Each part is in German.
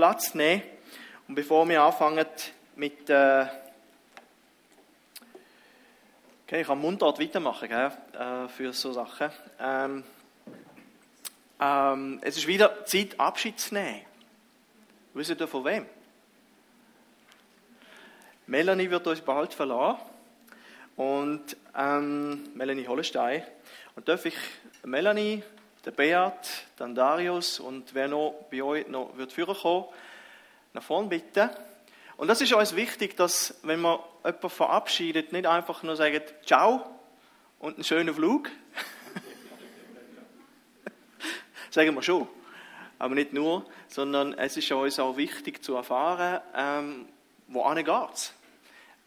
Platz nehmen. Und bevor wir anfangen mit. Äh okay, ich kann Mundart weitermachen gell, äh, für so Sachen. Ähm, ähm, es ist wieder Zeit, Abschied zu nehmen. Wisst ihr von wem? Melanie wird uns bald verlassen. Und ähm, Melanie Hollestein. Und darf ich Melanie der Beat, dann Darius und wer noch bei euch noch wird kommen, nach vorne bitten. Und das ist uns wichtig, dass, wenn man jemanden verabschiedet, nicht einfach nur sagen, ciao und einen schönen Flug. sagen wir schon. Aber nicht nur, sondern es ist uns auch wichtig zu erfahren, ähm, wo geht's.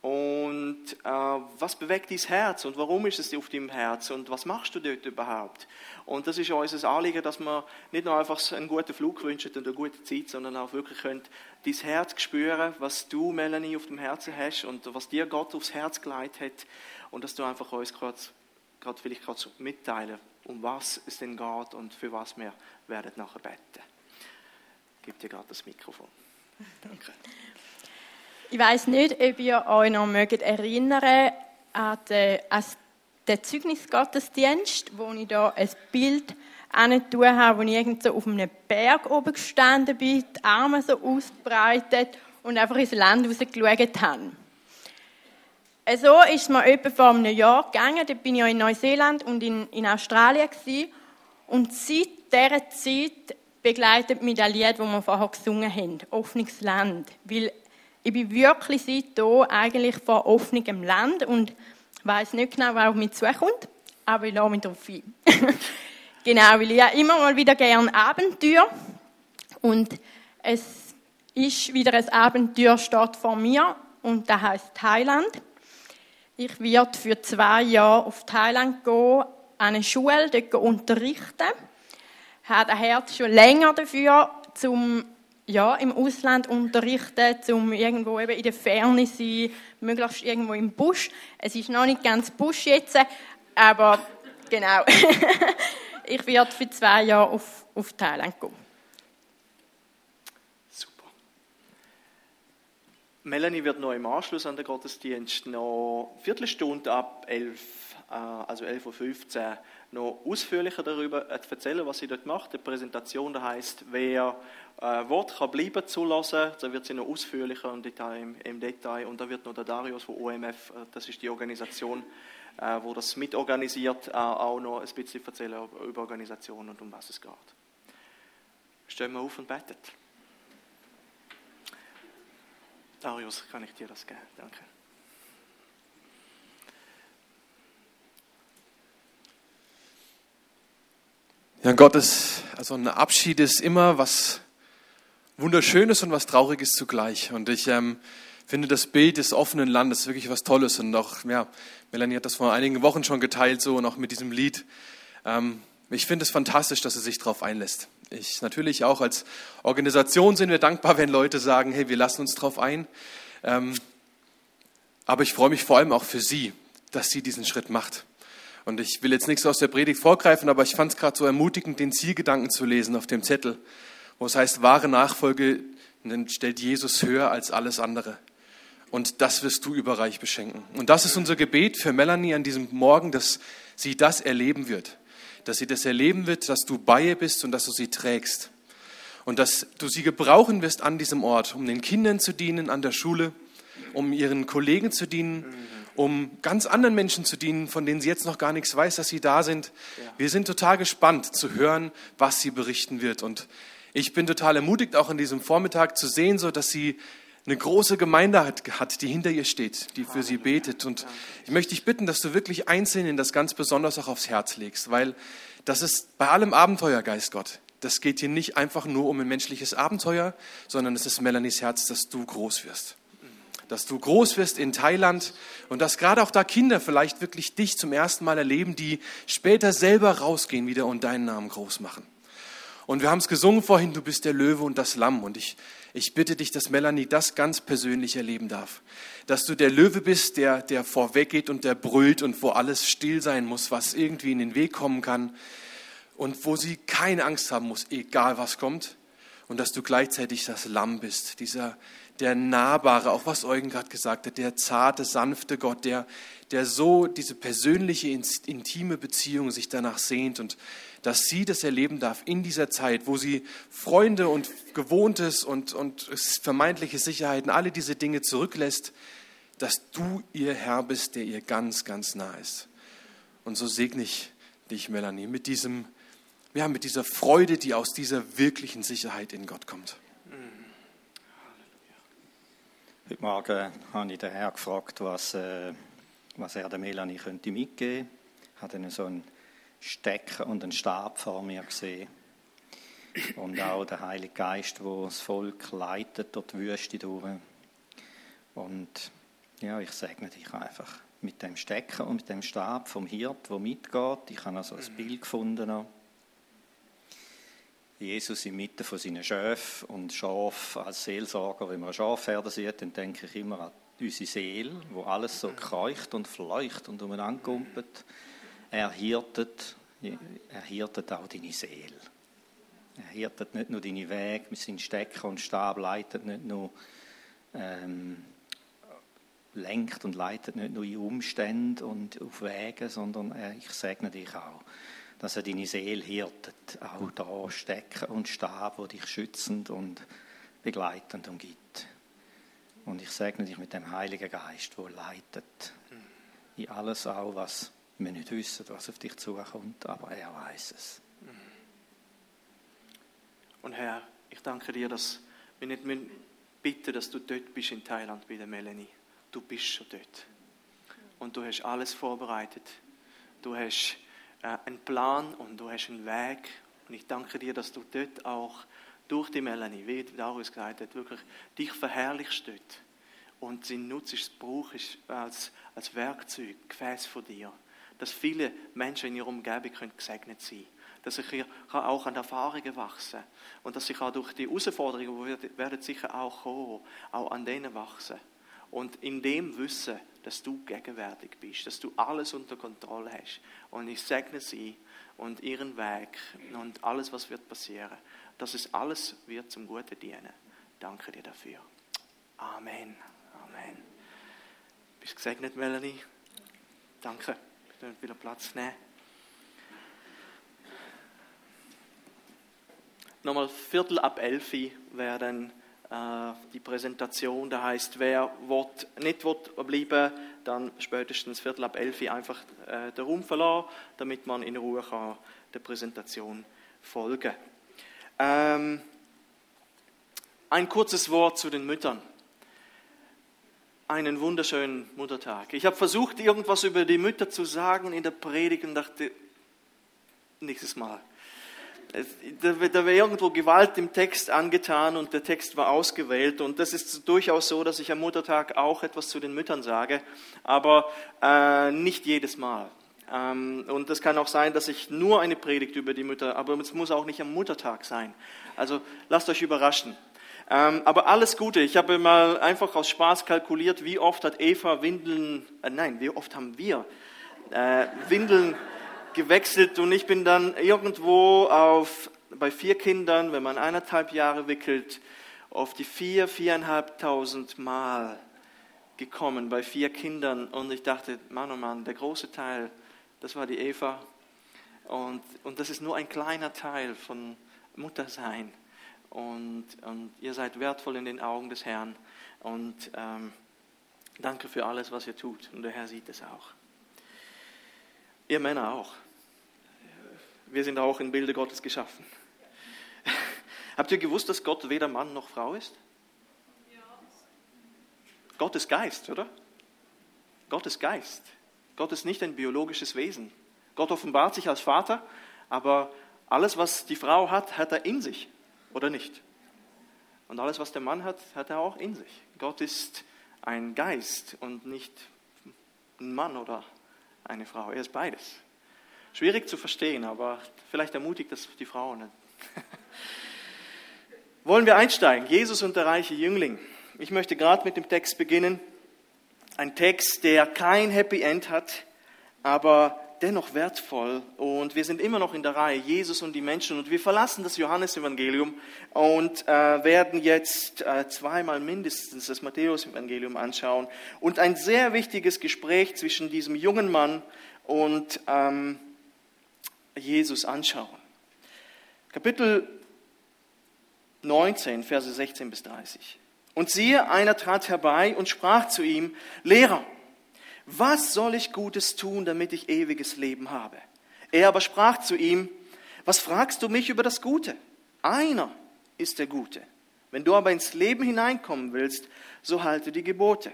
Und äh, was bewegt dein Herz und warum ist es auf deinem Herz und was machst du dort überhaupt? Und das ist unser Anliegen, dass wir nicht nur einfach einen guten Flug wünschen und eine gute Zeit, sondern auch wirklich könnt dein Herz spüren, was du, Melanie, auf dem Herzen hast und was dir Gott aufs Herz geleitet hat und dass du einfach uns gerade, gerade vielleicht gerade mitteilen, um was es denn geht und für was wir werden nachher beten. Ich gebe dir gerade das Mikrofon. Danke. Ich weiß nicht, ob ihr euch noch mögt erinnern an den, an den Zeugnisgottesdienst, wo ich da ein Bild tun habe, wo ich irgend auf einem Berg oben gestanden bin, die Arme so ausgebreitet und einfach ins Land rausgeschaut habe. So ist es mir etwa vor einem Jahr gegangen. Da bin ich in Neuseeland und in, in Australien gewesen. Und seit dieser Zeit begleitet mich das Lied, das wir vorher gesungen haben, Offenes Land. Weil ich bin wirklich seitdem eigentlich vor offenem Land und weiß nicht genau, was auf mich zukommt, aber ich lasse mich darauf ein. genau, weil ich ja immer mal wieder gerne Abenteuer und es ist wieder ein Abenteuer steht vor mir und das heißt Thailand. Ich werde für zwei Jahre auf Thailand gehen, an eine Schule dort unterrichten. Ich habe ein Herz schon länger dafür, zum ja, im Ausland unterrichten, um irgendwo eben in der Ferne zu sein, möglichst irgendwo im Busch. Es ist noch nicht ganz Busch jetzt, aber genau. ich werde für zwei Jahre auf, auf Thailand gehen. Super. Melanie wird noch im Anschluss an den Gottesdienst noch eine Viertelstunde ab 11, äh, also 11.15 Uhr noch ausführlicher darüber erzählen, was sie dort macht. Die Präsentation, da heißt, wer äh, Wort kann bleiben zulassen, da wird sie noch ausführlicher im Detail, im Detail. Und da wird noch der Darius von OMF, äh, das ist die Organisation, äh, wo das mitorganisiert, äh, auch noch ein bisschen erzählen über Organisation und um was es geht. Stehen wir auf und beten. Darius, kann ich dir das geben? Danke. Ja, Gottes, also ein Abschied ist immer was Wunderschönes und was Trauriges zugleich. Und ich ähm, finde das Bild des offenen Landes wirklich was Tolles. Und auch, ja, Melanie hat das vor einigen Wochen schon geteilt, so und auch mit diesem Lied. Ähm, ich finde es fantastisch, dass er sich darauf einlässt. Ich natürlich auch als Organisation sind wir dankbar, wenn Leute sagen, hey, wir lassen uns darauf ein. Ähm, aber ich freue mich vor allem auch für sie, dass sie diesen Schritt macht. Und ich will jetzt nichts aus der Predigt vorgreifen, aber ich fand es gerade so ermutigend, den Zielgedanken zu lesen auf dem Zettel, wo es heißt, wahre Nachfolge stellt Jesus höher als alles andere. Und das wirst du überreich beschenken. Und das ist unser Gebet für Melanie an diesem Morgen, dass sie das erleben wird. Dass sie das erleben wird, dass du bei ihr bist und dass du sie trägst. Und dass du sie gebrauchen wirst an diesem Ort, um den Kindern zu dienen, an der Schule, um ihren Kollegen zu dienen um ganz anderen Menschen zu dienen, von denen sie jetzt noch gar nichts weiß, dass sie da sind. Wir sind total gespannt zu hören, was sie berichten wird. Und ich bin total ermutigt, auch an diesem Vormittag zu sehen, so dass sie eine große Gemeinde hat, die hinter ihr steht, die für sie betet. Und ich möchte dich bitten, dass du wirklich Einzelnen das ganz besonders auch aufs Herz legst, weil das ist bei allem Abenteuergeist Gott. Das geht hier nicht einfach nur um ein menschliches Abenteuer, sondern es ist Melanies Herz, dass du groß wirst dass du groß wirst in Thailand und dass gerade auch da Kinder vielleicht wirklich dich zum ersten Mal erleben, die später selber rausgehen wieder und deinen Namen groß machen. Und wir haben es gesungen vorhin, du bist der Löwe und das Lamm. Und ich, ich bitte dich, dass Melanie das ganz persönlich erleben darf. Dass du der Löwe bist, der, der vorweggeht und der brüllt und wo alles still sein muss, was irgendwie in den Weg kommen kann. Und wo sie keine Angst haben muss, egal was kommt. und dass du gleichzeitig das Lamm bist, dieser der nahbare, auch was Eugen gerade gesagt hat, der zarte, sanfte Gott, der, der so diese persönliche, intime Beziehung sich danach sehnt und dass sie das erleben darf in dieser Zeit, wo sie Freunde und Gewohntes und, und vermeintliche Sicherheiten, alle diese Dinge zurücklässt, dass du ihr Herr bist, der ihr ganz, ganz nah ist. Und so segne ich dich, Melanie, mit diesem, ja, mit dieser Freude, die aus dieser wirklichen Sicherheit in Gott kommt. Heute Morgen habe ich den Herrn gefragt, was, äh, was er der Melanie könnte mitgeben könnte. Ich habe so einen Stecker und einen Stab vor mir gesehen. Und auch der Heilige Geist, wo das Volk leitet durch die Wüste durch. Und ja, ich segne dich einfach mit dem Stecker und mit dem Stab vom Hirt, wo mitgeht. Ich habe also ein Bild gefunden. Jesus in Mitte von seinen Schäfen und Schaf als Seelsorger, wenn man ein Schafherde sieht, dann denke ich immer an unsere Seele, wo alles so kreucht und fleucht und umeinander kumpelt. Er hirtet, er hirtet auch deine Seele. Er hirtet nicht nur deine Wege mit seinen Stecker und Stab, leitet nicht nur, ähm, lenkt und leitet nicht nur in Umstände und auf Wege, sondern er, ich segne dich auch dass er deine Seele hirtet, auch da Stecken und Stab, wo dich schützend und begleitend umgibt. Und ich segne dich mit dem Heiligen Geist, wo leitet in alles auch, was wir nicht wissen, was auf dich zukommt, aber er weiß es. Und Herr, ich danke dir, dass wir nicht bitten, dass du dort bist in Thailand bei der Melanie. Du bist schon dort. Und du hast alles vorbereitet. Du hast äh, einen Plan und du hast einen Weg. Und ich danke dir, dass du dort auch durch die Melanie, wie Darius gesagt hat, wirklich dich verherrlichst dort. Und sie nutzt, brauchst als, als Werkzeug, Gefäß von dir. Dass viele Menschen in ihrer Umgebung können gesegnet sein können. Dass ich hier auch an Erfahrungen wachsen Und dass ich auch durch die Herausforderungen, die werden sicher auch kommen, auch an denen wachsen. Und in dem Wissen, dass du gegenwärtig bist, dass du alles unter Kontrolle hast. Und ich segne sie und ihren Weg und alles, was wird passieren, dass es alles wird zum Guten dienen. Danke dir dafür. Amen. Amen. Bist gesegnet, Melanie? Danke. Kann wieder Platz nehmen. Nochmal Viertel ab elf werden äh, die Präsentation. Da heißt, wer wird, nicht will bleiben, dann spätestens Viertel ab elf einfach äh, den Raum verlassen, damit man in Ruhe kann der Präsentation folgen ähm, Ein kurzes Wort zu den Müttern. Einen wunderschönen Muttertag. Ich habe versucht, irgendwas über die Mütter zu sagen in der Predigt und dachte, nächstes Mal da wäre irgendwo Gewalt im Text angetan und der Text war ausgewählt. Und das ist durchaus so, dass ich am Muttertag auch etwas zu den Müttern sage, aber äh, nicht jedes Mal. Ähm, und es kann auch sein, dass ich nur eine Predigt über die Mütter, aber es muss auch nicht am Muttertag sein. Also lasst euch überraschen. Ähm, aber alles Gute. Ich habe mal einfach aus Spaß kalkuliert, wie oft hat Eva Windeln, äh, nein, wie oft haben wir äh, Windeln gewechselt. Und ich bin dann irgendwo auf, bei vier Kindern, wenn man eineinhalb Jahre wickelt, auf die vier, viereinhalbtausend Mal gekommen bei vier Kindern. Und ich dachte, Mann, oh Mann, der große Teil, das war die Eva. Und, und das ist nur ein kleiner Teil von Muttersein und, und ihr seid wertvoll in den Augen des Herrn und ähm, danke für alles, was ihr tut und der Herr sieht es auch. Ihr Männer auch. Wir sind auch in Bilde Gottes geschaffen. Habt ihr gewusst, dass Gott weder Mann noch Frau ist? Ja. Gott ist Geist, oder? Gott ist Geist. Gott ist nicht ein biologisches Wesen. Gott offenbart sich als Vater, aber alles, was die Frau hat, hat er in sich, oder nicht? Und alles, was der Mann hat, hat er auch in sich. Gott ist ein Geist und nicht ein Mann oder eine Frau. Er ist beides. Schwierig zu verstehen, aber vielleicht ermutigt das die Frauen. Wollen wir einsteigen? Jesus und der reiche Jüngling. Ich möchte gerade mit dem Text beginnen. Ein Text, der kein Happy End hat, aber dennoch wertvoll. Und wir sind immer noch in der Reihe Jesus und die Menschen. Und wir verlassen das Johannesevangelium und äh, werden jetzt äh, zweimal mindestens das Matthäusevangelium anschauen. Und ein sehr wichtiges Gespräch zwischen diesem jungen Mann und ähm, Jesus anschauen. Kapitel 19, Verse 16 bis 30. Und siehe, einer trat herbei und sprach zu ihm, Lehrer, was soll ich Gutes tun, damit ich ewiges Leben habe? Er aber sprach zu ihm, was fragst du mich über das Gute? Einer ist der Gute. Wenn du aber ins Leben hineinkommen willst, so halte die Gebote.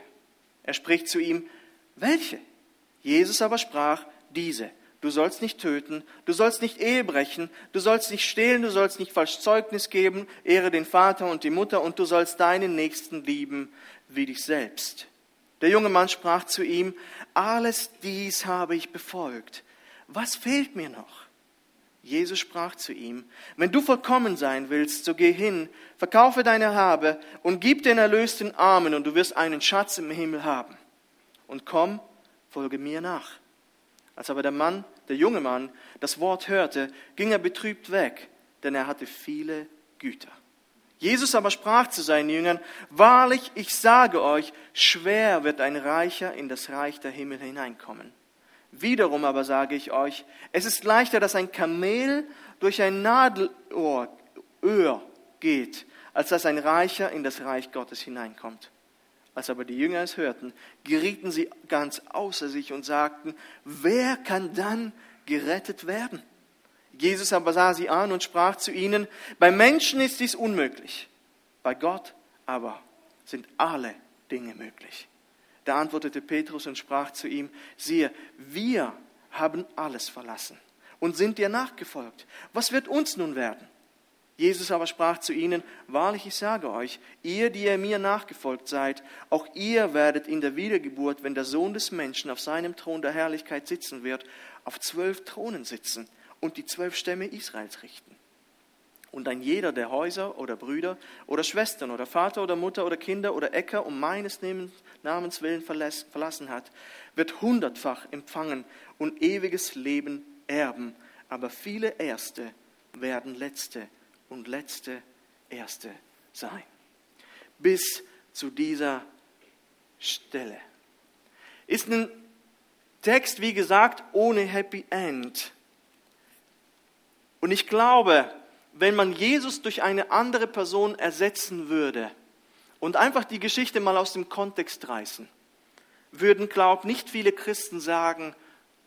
Er spricht zu ihm, welche? Jesus aber sprach, diese. Du sollst nicht töten, du sollst nicht Ehe brechen, du sollst nicht stehlen, du sollst nicht falsch Zeugnis geben, ehre den Vater und die Mutter und du sollst deinen Nächsten lieben wie dich selbst. Der junge Mann sprach zu ihm, alles dies habe ich befolgt. Was fehlt mir noch? Jesus sprach zu ihm, wenn du vollkommen sein willst, so geh hin, verkaufe deine Habe und gib den Erlösten Armen und du wirst einen Schatz im Himmel haben. Und komm, folge mir nach. Als aber der Mann, der junge Mann, das Wort hörte, ging er betrübt weg, denn er hatte viele Güter. Jesus aber sprach zu seinen Jüngern, wahrlich, ich sage euch, schwer wird ein Reicher in das Reich der Himmel hineinkommen. Wiederum aber sage ich euch, es ist leichter, dass ein Kamel durch ein Nadelohr Öhr geht, als dass ein Reicher in das Reich Gottes hineinkommt. Als aber die Jünger es hörten, gerieten sie ganz außer sich und sagten, wer kann dann gerettet werden? Jesus aber sah sie an und sprach zu ihnen, bei Menschen ist dies unmöglich, bei Gott aber sind alle Dinge möglich. Da antwortete Petrus und sprach zu ihm, siehe, wir haben alles verlassen und sind dir nachgefolgt. Was wird uns nun werden? Jesus aber sprach zu ihnen, wahrlich ich sage euch, ihr, die ihr mir nachgefolgt seid, auch ihr werdet in der Wiedergeburt, wenn der Sohn des Menschen auf seinem Thron der Herrlichkeit sitzen wird, auf zwölf Thronen sitzen und die zwölf Stämme Israels richten. Und ein jeder, der Häuser oder Brüder oder Schwestern oder Vater oder Mutter oder Kinder oder Äcker um meines Namens willen verlassen hat, wird hundertfach empfangen und ewiges Leben erben. Aber viele Erste werden Letzte und Letzte Erste sein. Bis zu dieser Stelle. Ist ein Text, wie gesagt, ohne Happy End. Und ich glaube, wenn man Jesus durch eine andere Person ersetzen würde und einfach die Geschichte mal aus dem Kontext reißen, würden, glaub, nicht viele Christen sagen,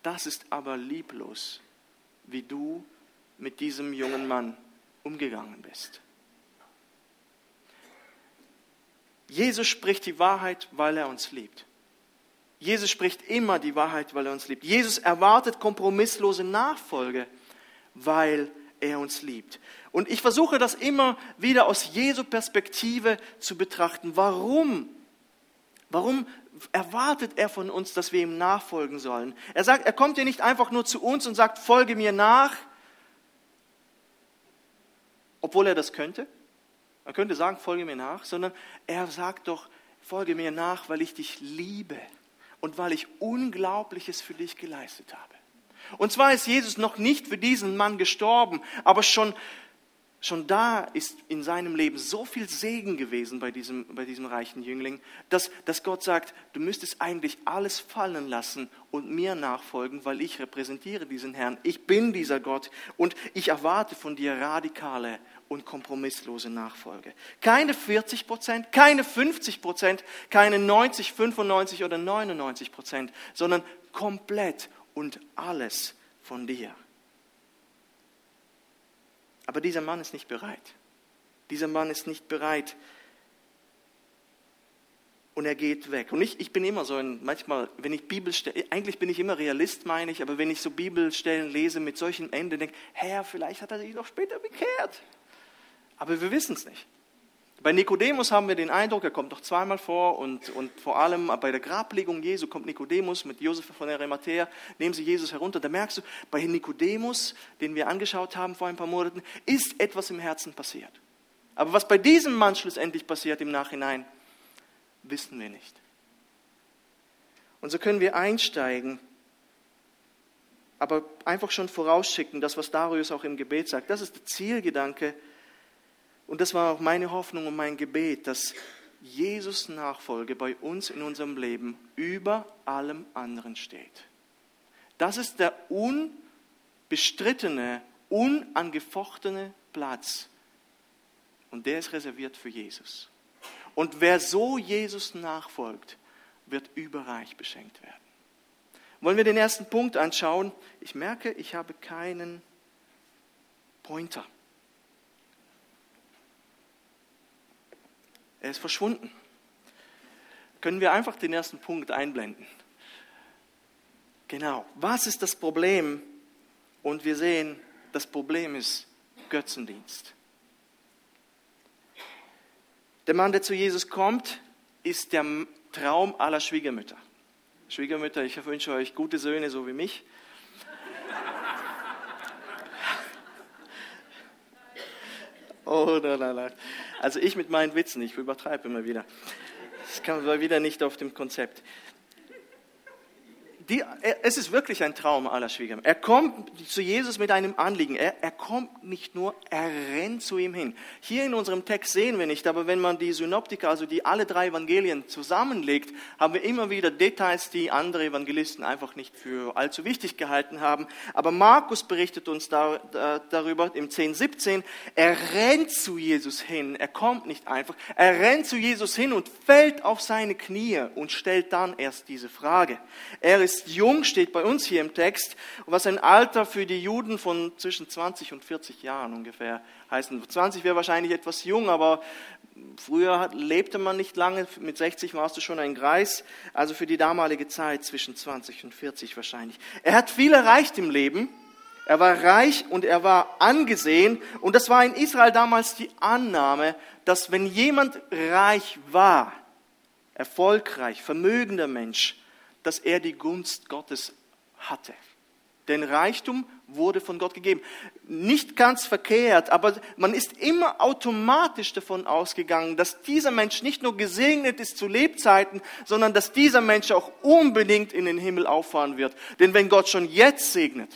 das ist aber lieblos, wie du mit diesem jungen Mann umgegangen bist. Jesus spricht die Wahrheit, weil er uns liebt. Jesus spricht immer die Wahrheit, weil er uns liebt. Jesus erwartet kompromisslose Nachfolge weil er uns liebt. Und ich versuche das immer wieder aus Jesu Perspektive zu betrachten. Warum? Warum erwartet er von uns, dass wir ihm nachfolgen sollen? Er sagt, er kommt ja nicht einfach nur zu uns und sagt, folge mir nach, obwohl er das könnte. Er könnte sagen, folge mir nach, sondern er sagt doch, folge mir nach, weil ich dich liebe und weil ich Unglaubliches für dich geleistet habe. Und zwar ist Jesus noch nicht für diesen Mann gestorben, aber schon, schon da ist in seinem Leben so viel Segen gewesen bei diesem, bei diesem reichen Jüngling, dass, dass Gott sagt, du müsstest eigentlich alles fallen lassen und mir nachfolgen, weil ich repräsentiere diesen Herrn. Ich bin dieser Gott und ich erwarte von dir radikale und kompromisslose Nachfolge. Keine 40 Prozent, keine 50 Prozent, keine 90, 95 oder 99 Prozent, sondern komplett und alles von dir. Aber dieser Mann ist nicht bereit. Dieser Mann ist nicht bereit. Und er geht weg. Und ich, ich bin immer so, ein, manchmal, wenn ich Bibelstellen, eigentlich bin ich immer Realist, meine ich, aber wenn ich so Bibelstellen lese mit solchen Enden, denke Herr, vielleicht hat er sich noch später bekehrt. Aber wir wissen es nicht. Bei Nikodemus haben wir den Eindruck, er kommt doch zweimal vor und, und vor allem bei der Grablegung Jesu kommt Nikodemus mit Josef von Arimathea, nehmen sie Jesus herunter. Da merkst du, bei Nikodemus, den wir angeschaut haben vor ein paar Monaten, ist etwas im Herzen passiert. Aber was bei diesem Mann schlussendlich passiert im Nachhinein, wissen wir nicht. Und so können wir einsteigen aber einfach schon vorausschicken, das, was Darius auch im Gebet sagt. Das ist der Zielgedanke. Und das war auch meine Hoffnung und mein Gebet, dass Jesus Nachfolge bei uns in unserem Leben über allem anderen steht. Das ist der unbestrittene, unangefochtene Platz. Und der ist reserviert für Jesus. Und wer so Jesus nachfolgt, wird überreich beschenkt werden. Wollen wir den ersten Punkt anschauen? Ich merke, ich habe keinen Pointer. Er ist verschwunden. Können wir einfach den ersten Punkt einblenden? Genau. Was ist das Problem? Und wir sehen, das Problem ist Götzendienst. Der Mann, der zu Jesus kommt, ist der Traum aller Schwiegermütter. Schwiegermütter, ich wünsche euch gute Söhne, so wie mich. Oh, la, la, la. Also ich mit meinen Witzen, ich übertreibe immer wieder. Das kann man wieder nicht auf dem Konzept die, es ist wirklich ein Traum aller Schwiegermütter. Er kommt zu Jesus mit einem Anliegen. Er, er kommt nicht nur, er rennt zu ihm hin. Hier in unserem Text sehen wir nicht, aber wenn man die Synoptiker, also die alle drei Evangelien zusammenlegt, haben wir immer wieder Details, die andere Evangelisten einfach nicht für allzu wichtig gehalten haben. Aber Markus berichtet uns da, da, darüber im 10, 17. Er rennt zu Jesus hin. Er kommt nicht einfach. Er rennt zu Jesus hin und fällt auf seine Knie und stellt dann erst diese Frage. Er ist ist jung, steht bei uns hier im Text, was ein Alter für die Juden von zwischen 20 und 40 Jahren ungefähr heißt. 20 wäre wahrscheinlich etwas jung, aber früher lebte man nicht lange, mit 60 warst du schon ein Greis, also für die damalige Zeit zwischen 20 und 40 wahrscheinlich. Er hat viel erreicht im Leben, er war reich und er war angesehen und das war in Israel damals die Annahme, dass wenn jemand reich war, erfolgreich, vermögender Mensch, dass er die Gunst Gottes hatte. Denn Reichtum wurde von Gott gegeben. Nicht ganz verkehrt, aber man ist immer automatisch davon ausgegangen, dass dieser Mensch nicht nur gesegnet ist zu Lebzeiten, sondern dass dieser Mensch auch unbedingt in den Himmel auffahren wird. Denn wenn Gott schon jetzt segnet,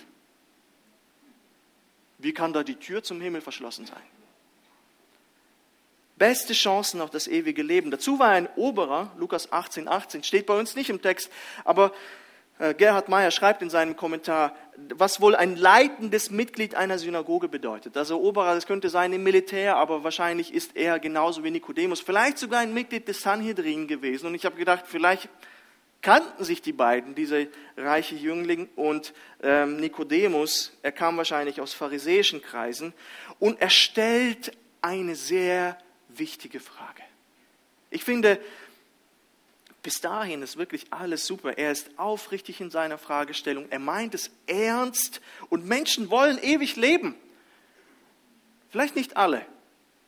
wie kann da die Tür zum Himmel verschlossen sein? Beste Chancen auf das ewige Leben. Dazu war ein Oberer, Lukas 18, 18, steht bei uns nicht im Text, aber äh, Gerhard Meyer schreibt in seinem Kommentar, was wohl ein leitendes Mitglied einer Synagoge bedeutet. Also Oberer, das könnte sein im Militär, aber wahrscheinlich ist er genauso wie Nikodemus, vielleicht sogar ein Mitglied des Sanhedrin gewesen. Und ich habe gedacht, vielleicht kannten sich die beiden, diese reiche Jüngling und ähm, Nikodemus. Er kam wahrscheinlich aus pharisäischen Kreisen und er stellt eine sehr wichtige Frage. Ich finde, bis dahin ist wirklich alles super. Er ist aufrichtig in seiner Fragestellung. Er meint es ernst und Menschen wollen ewig leben. Vielleicht nicht alle.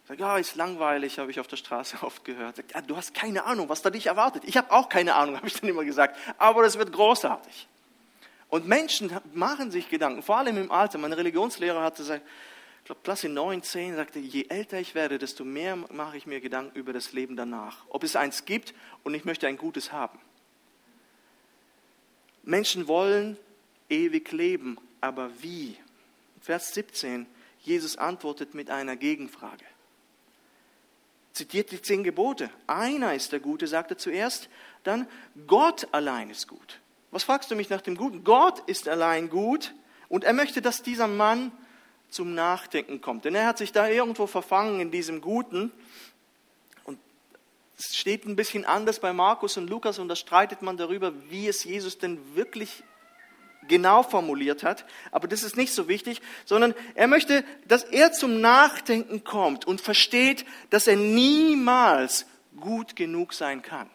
Sag, ja, ist langweilig, habe ich auf der Straße oft gehört. Sag, ja, du hast keine Ahnung, was da dich erwartet. Ich habe auch keine Ahnung, habe ich dann immer gesagt. Aber das wird großartig. Und Menschen machen sich Gedanken, vor allem im Alter. Mein Religionslehrer hatte gesagt, glaube Klasse 9, 10, sagte, je älter ich werde, desto mehr mache ich mir Gedanken über das Leben danach. Ob es eins gibt und ich möchte ein gutes haben. Menschen wollen ewig leben, aber wie? Vers 17, Jesus antwortet mit einer Gegenfrage. Zitiert die zehn Gebote. Einer ist der Gute, sagt er zuerst. Dann Gott allein ist gut. Was fragst du mich nach dem Guten? Gott ist allein gut und er möchte, dass dieser Mann zum Nachdenken kommt. Denn er hat sich da irgendwo verfangen in diesem Guten. Und es steht ein bisschen anders bei Markus und Lukas und da streitet man darüber, wie es Jesus denn wirklich genau formuliert hat. Aber das ist nicht so wichtig, sondern er möchte, dass er zum Nachdenken kommt und versteht, dass er niemals gut genug sein kann.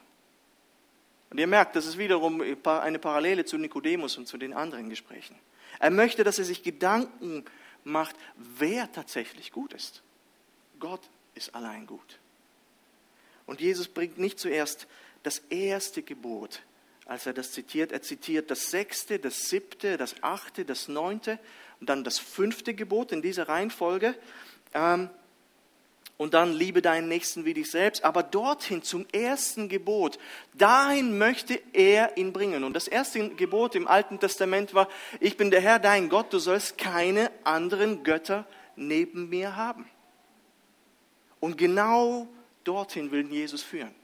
Und ihr merkt, das ist wiederum eine Parallele zu Nikodemus und zu den anderen Gesprächen. Er möchte, dass er sich Gedanken macht, wer tatsächlich gut ist. Gott ist allein gut. Und Jesus bringt nicht zuerst das erste Gebot, als er das zitiert. Er zitiert das sechste, das siebte, das achte, das neunte und dann das fünfte Gebot in dieser Reihenfolge. Ähm, und dann liebe deinen Nächsten wie dich selbst, aber dorthin zum ersten Gebot, dahin möchte er ihn bringen. Und das erste Gebot im Alten Testament war, ich bin der Herr, dein Gott, du sollst keine anderen Götter neben mir haben. Und genau dorthin will Jesus führen.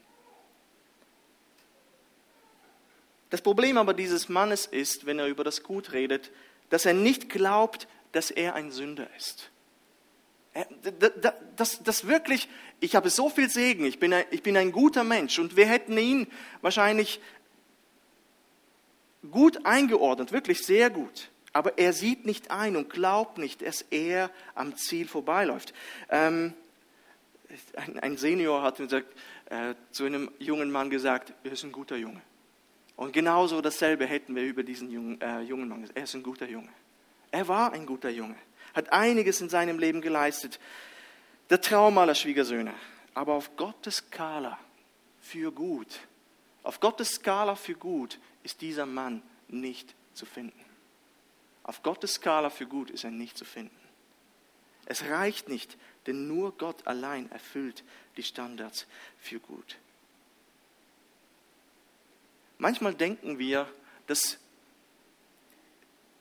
Das Problem aber dieses Mannes ist, wenn er über das Gut redet, dass er nicht glaubt, dass er ein Sünder ist. Das, das wirklich, ich habe so viel Segen, ich bin, ein, ich bin ein guter Mensch und wir hätten ihn wahrscheinlich gut eingeordnet, wirklich sehr gut. Aber er sieht nicht ein und glaubt nicht, dass er am Ziel vorbeiläuft. Ähm, ein, ein, Senior hat gesagt, äh, zu einem jungen Mann gesagt, er ist ein guter Junge. Und genauso dasselbe hätten wir über diesen jungen, äh, jungen Mann gesagt, er ist ein guter Junge. Er war ein guter Junge hat einiges in seinem Leben geleistet. Der Traum aller Schwiegersöhne. Aber auf Gottes Skala für gut, auf Gottes Skala für gut ist dieser Mann nicht zu finden. Auf Gottes Skala für gut ist er nicht zu finden. Es reicht nicht, denn nur Gott allein erfüllt die Standards für gut. Manchmal denken wir, dass,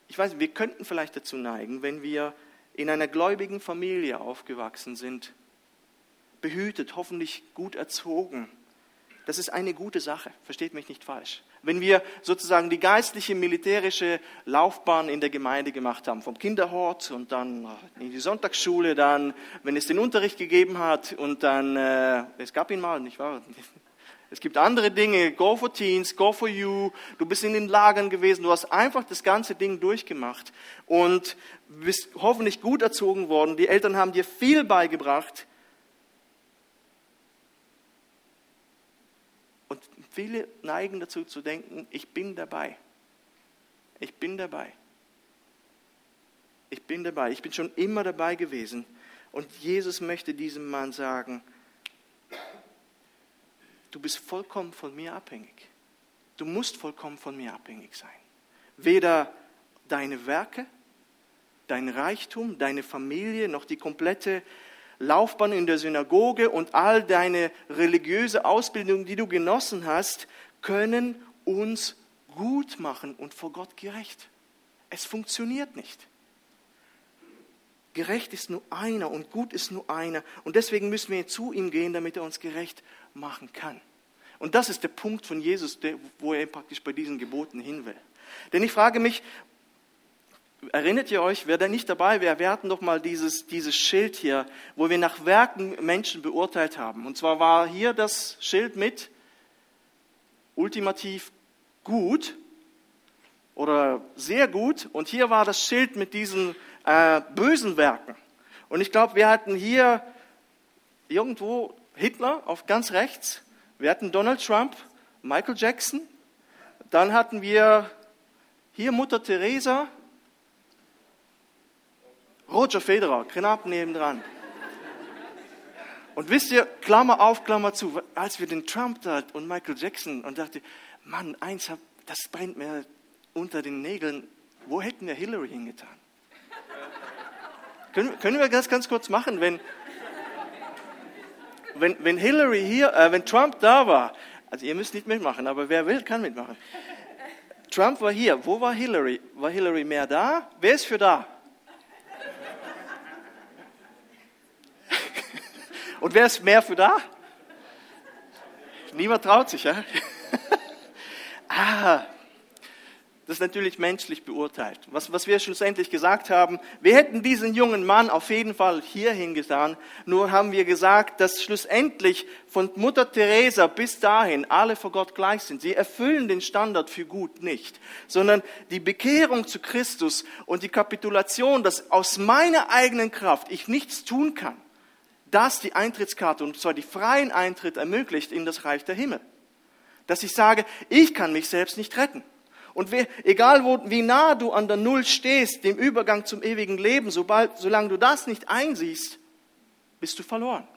ich weiß, wir könnten vielleicht dazu neigen, wenn wir in einer gläubigen Familie aufgewachsen sind, behütet, hoffentlich gut erzogen. Das ist eine gute Sache, versteht mich nicht falsch. Wenn wir sozusagen die geistliche, militärische Laufbahn in der Gemeinde gemacht haben, vom Kinderhort und dann in die Sonntagsschule, dann, wenn es den Unterricht gegeben hat und dann, äh, es gab ihn mal, nicht wahr? Es gibt andere Dinge, Go for Teens, Go for You. Du bist in den Lagern gewesen, du hast einfach das ganze Ding durchgemacht und bist hoffentlich gut erzogen worden. Die Eltern haben dir viel beigebracht. Und viele neigen dazu zu denken, ich bin dabei. Ich bin dabei. Ich bin dabei. Ich bin schon immer dabei gewesen. Und Jesus möchte diesem Mann sagen, du bist vollkommen von mir abhängig. Du musst vollkommen von mir abhängig sein. Weder deine Werke, dein Reichtum, deine Familie, noch die komplette Laufbahn in der Synagoge und all deine religiöse Ausbildung, die du genossen hast, können uns gut machen und vor Gott gerecht. Es funktioniert nicht. Gerecht ist nur einer und gut ist nur einer. Und deswegen müssen wir zu ihm gehen, damit er uns gerecht machen kann. Und das ist der Punkt von Jesus, wo er praktisch bei diesen Geboten hin will. Denn ich frage mich, erinnert ihr euch, wer da nicht dabei wäre, wir hatten doch mal dieses, dieses Schild hier, wo wir nach Werken Menschen beurteilt haben. Und zwar war hier das Schild mit ultimativ gut oder sehr gut und hier war das Schild mit diesen äh, bösen Werken. Und ich glaube, wir hatten hier irgendwo Hitler auf ganz rechts, wir hatten Donald Trump, Michael Jackson, dann hatten wir hier Mutter Teresa, Roger Federer, knapp nebendran. Und wisst ihr, Klammer auf, Klammer zu, als wir den Trump da und Michael Jackson und dachte, Mann, eins, das brennt mir unter den Nägeln, wo hätten wir Hillary hingetan? Können, können wir das ganz kurz machen, wenn, wenn, wenn Hillary hier, äh, wenn Trump da war, also ihr müsst nicht mitmachen, aber wer will, kann mitmachen. Trump war hier. Wo war Hillary? War Hillary mehr da? Wer ist für da? Und wer ist mehr für da? Niemand traut sich, ja? ah, das ist natürlich menschlich beurteilt. Was, was wir schlussendlich gesagt haben, wir hätten diesen jungen Mann auf jeden Fall hierhin getan, nur haben wir gesagt, dass schlussendlich von Mutter Teresa bis dahin alle vor Gott gleich sind. Sie erfüllen den Standard für gut nicht, sondern die Bekehrung zu Christus und die Kapitulation, dass aus meiner eigenen Kraft ich nichts tun kann, das die Eintrittskarte und zwar die freien Eintritt ermöglicht in das Reich der Himmel. Dass ich sage, ich kann mich selbst nicht retten. Und we, egal wo, wie nah du an der Null stehst, dem Übergang zum ewigen Leben, sobald, solange du das nicht einsiehst, bist du verloren.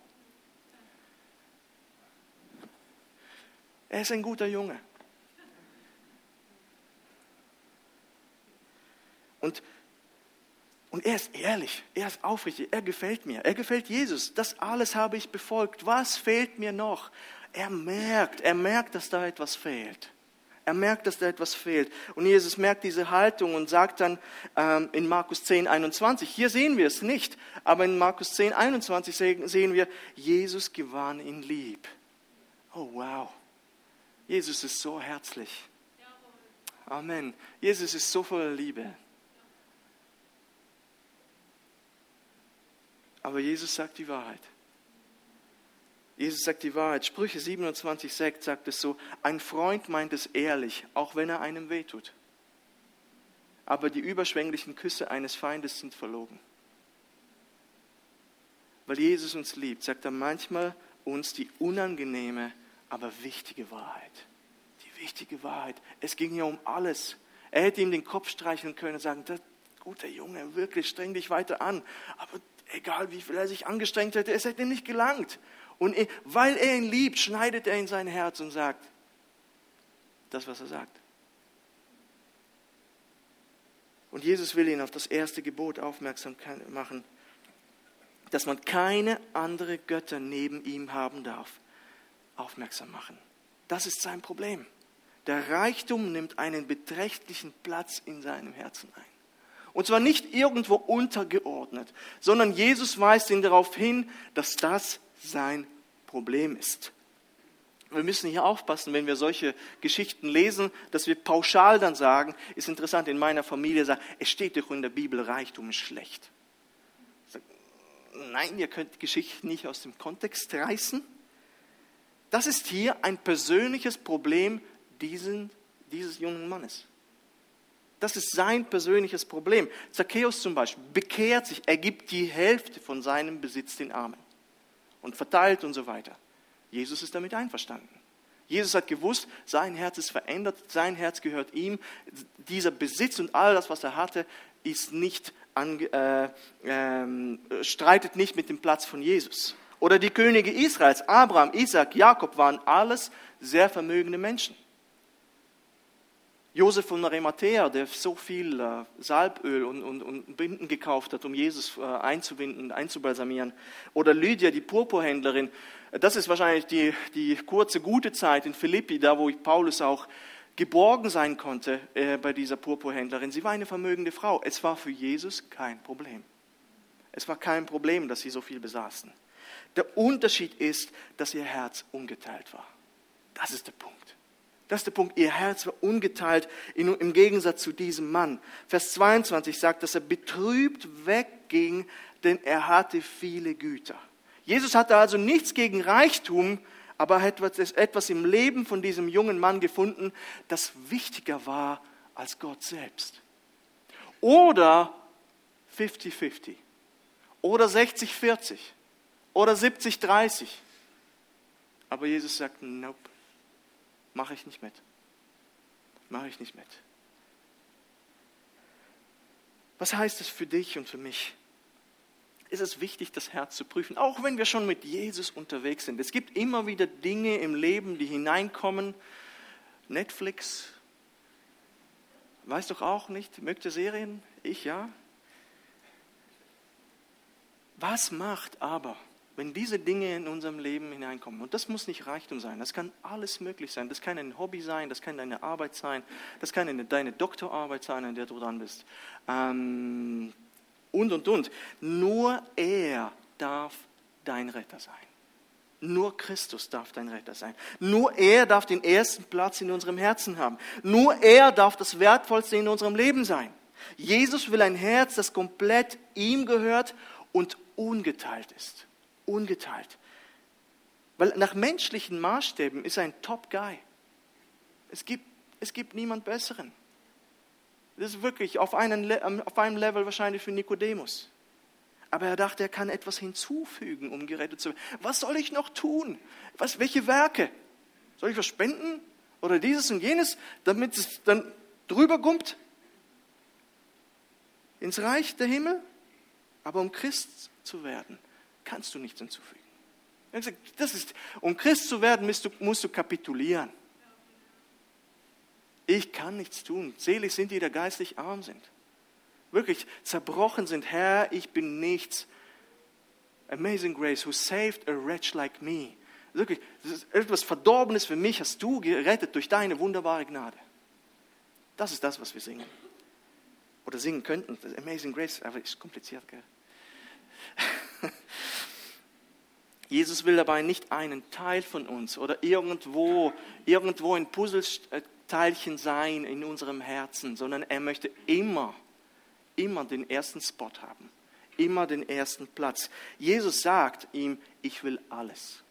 Er ist ein guter Junge. Und Und er ist ehrlich, er ist aufrichtig, er gefällt mir, er gefällt Jesus. Das alles habe ich befolgt. Was fehlt mir noch? Er merkt, er merkt, dass da etwas fehlt. Er merkt, dass da etwas fehlt. Und Jesus merkt diese Haltung und sagt dann ähm, in Markus 10, 21, hier sehen wir es nicht, aber in Markus 10, 21 sehen wir, Jesus gewann ihn lieb. Oh wow, Jesus ist so herzlich. Amen. Jesus ist so voller Liebe. Aber Jesus sagt die Wahrheit. Jesus sagt die Wahrheit. Sprüche 27,6 sagt es so: Ein Freund meint es ehrlich, auch wenn er einem wehtut. Aber die überschwänglichen Küsse eines Feindes sind verlogen. Weil Jesus uns liebt, sagt er manchmal uns die unangenehme, aber wichtige Wahrheit. Die wichtige Wahrheit. Es ging hier um alles. Er hätte ihm den Kopf streicheln können und sagen, guter Junge, wirklich streng dich weiter an. Aber egal wie viel er sich angestrengt hätte, es hätte nicht gelangt. Und weil er ihn liebt, schneidet er in sein Herz und sagt das, was er sagt. Und Jesus will ihn auf das erste Gebot aufmerksam machen, dass man keine andere Götter neben ihm haben darf, aufmerksam machen. Das ist sein Problem. Der Reichtum nimmt einen beträchtlichen Platz in seinem Herzen ein. Und zwar nicht irgendwo untergeordnet, sondern Jesus weist ihn darauf hin, dass das sein Problem ist. Wir müssen hier aufpassen, wenn wir solche Geschichten lesen, dass wir pauschal dann sagen, ist interessant, in meiner Familie sagt, es steht doch in der Bibel, Reichtum ist schlecht. Sage, nein, ihr könnt die Geschichte nicht aus dem Kontext reißen. Das ist hier ein persönliches Problem diesen, dieses jungen Mannes. Das ist sein persönliches Problem. Zacchaeus zum Beispiel bekehrt sich, er gibt die Hälfte von seinem Besitz den Armen und verteilt und so weiter. Jesus ist damit einverstanden. Jesus hat gewusst, sein Herz ist verändert, sein Herz gehört ihm. Dieser Besitz und all das, was er hatte, ist nicht äh, äh, streitet nicht mit dem Platz von Jesus. Oder die Könige Israels, Abraham, Isaac, Jakob waren alles sehr vermögende Menschen. Josef von Arimathea, der so viel äh, Salböl und, und, und, Binden gekauft hat, um Jesus äh, einzubinden, einzubalsamieren. Oder Lydia, die Purpurhändlerin. Das ist wahrscheinlich die, die kurze, gute Zeit in Philippi, da wo Paulus auch geborgen sein konnte äh, bei dieser Purpurhändlerin. Sie war eine vermögende Frau. Es war für Jesus kein Problem. Es war kein Problem, dass sie so viel besaßen. Der Unterschied ist, dass ihr Herz ungeteilt war. Das ist der Punkt. Das ist der Punkt. Ihr Herz war ungeteilt im Gegensatz zu diesem Mann. Vers 22 sagt, dass er betrübt wegging, denn er hatte viele Güter. Jesus hatte also nichts gegen Reichtum, aber er hat etwas im Leben von diesem jungen Mann gefunden, das wichtiger war als Gott selbst. Oder 50-50. Oder 60-40. Oder 70-30. Aber Jesus sagt, nope mache ich nicht mit. Mache ich nicht mit. Was heißt es für dich und für mich? Ist es wichtig, das Herz zu prüfen, auch wenn wir schon mit Jesus unterwegs sind. Es gibt immer wieder Dinge im Leben, die hineinkommen. Netflix, weiß doch auch nicht, mögt ihr Serien? Ich ja. Was macht aber wenn diese Dinge in unserem Leben hineinkommen, und das muss nicht Reichtum sein, das kann alles möglich sein, das kann ein Hobby sein, das kann deine Arbeit sein, das kann eine, deine Doktorarbeit sein, an der du dran bist, ähm, und, und, und. Nur er darf dein Retter sein. Nur Christus darf dein Retter sein. Nur er darf den ersten Platz in unserem Herzen haben. Nur er darf das Wertvollste in unserem Leben sein. Jesus will ein Herz, das komplett ihm gehört und ungeteilt ist ungeteilt. Weil nach menschlichen Maßstäben ist er ein Top-Guy. Es gibt, es gibt niemand Besseren. Das ist wirklich auf, einen, auf einem Level wahrscheinlich für Nikodemus. Aber er dachte, er kann etwas hinzufügen, um gerettet zu werden. Was soll ich noch tun? Was, welche Werke? Soll ich was spenden? Oder dieses und jenes, damit es dann drüber kommt? Ins Reich der Himmel? Aber um Christ zu werden, kannst du nichts hinzufügen. Das ist, um Christ zu werden, musst du, musst du kapitulieren. Ich kann nichts tun. Selig sind die, die geistlich arm sind. wirklich zerbrochen sind, Herr, ich bin nichts. Amazing Grace, who saved a wretch like me. Wirklich, etwas Verdorbenes für mich, hast du gerettet durch deine wunderbare Gnade. Das ist das, was wir singen. Oder singen könnten. Amazing Grace, aber ist kompliziert, gell? Jesus will dabei nicht einen Teil von uns oder irgendwo, irgendwo ein Puzzleteilchen sein in unserem Herzen, sondern er möchte immer, immer den ersten Spot haben, immer den ersten Platz. Jesus sagt ihm, ich will alles.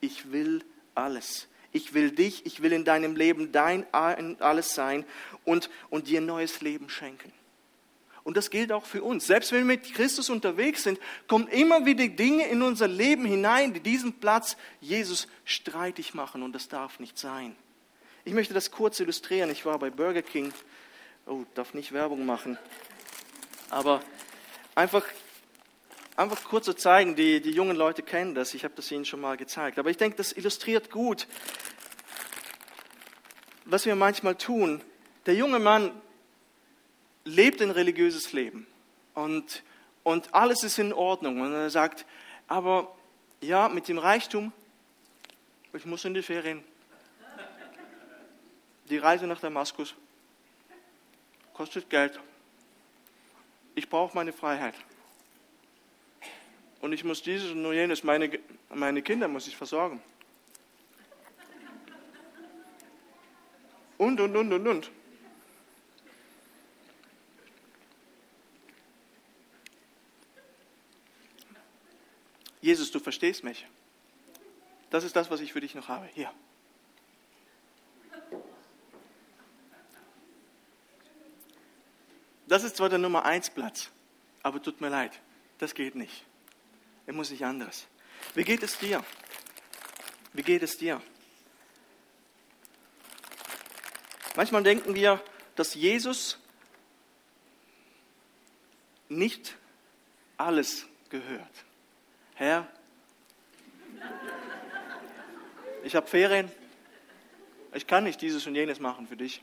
Ich will alles. Ich will dich, ich will in deinem Leben dein alles sein und, und dir neues Leben schenken. Und das gilt auch für uns. Selbst wenn wir mit Christus unterwegs sind, kommen immer wieder Dinge in unser Leben hinein, die diesen Platz Jesus streitig machen. Und das darf nicht sein. Ich möchte das kurz illustrieren. Ich war bei Burger King. Oh, darf nicht Werbung machen. Aber einfach, einfach kurz zu zeigen, die, die jungen Leute kennen das. Ich habe das ihnen schon mal gezeigt. Aber ich denke, das illustriert gut, was wir manchmal tun. Der junge Mann lebt ein religiöses Leben und, und alles ist in Ordnung. Und er sagt, aber ja, mit dem Reichtum, ich muss in die Ferien. Die Reise nach Damaskus kostet Geld. Ich brauche meine Freiheit. Und ich muss dieses und nur jenes, meine, meine Kinder muss ich versorgen. Und, und, und, und, und. Jesus, du verstehst mich. Das ist das, was ich für dich noch habe. Hier. Das ist zwar der Nummer eins Platz, aber tut mir leid, das geht nicht. Er muss nicht anderes. Wie geht es dir? Wie geht es dir? Manchmal denken wir, dass Jesus nicht alles gehört. Herr, ich habe Ferien, ich kann nicht dieses und jenes machen für dich.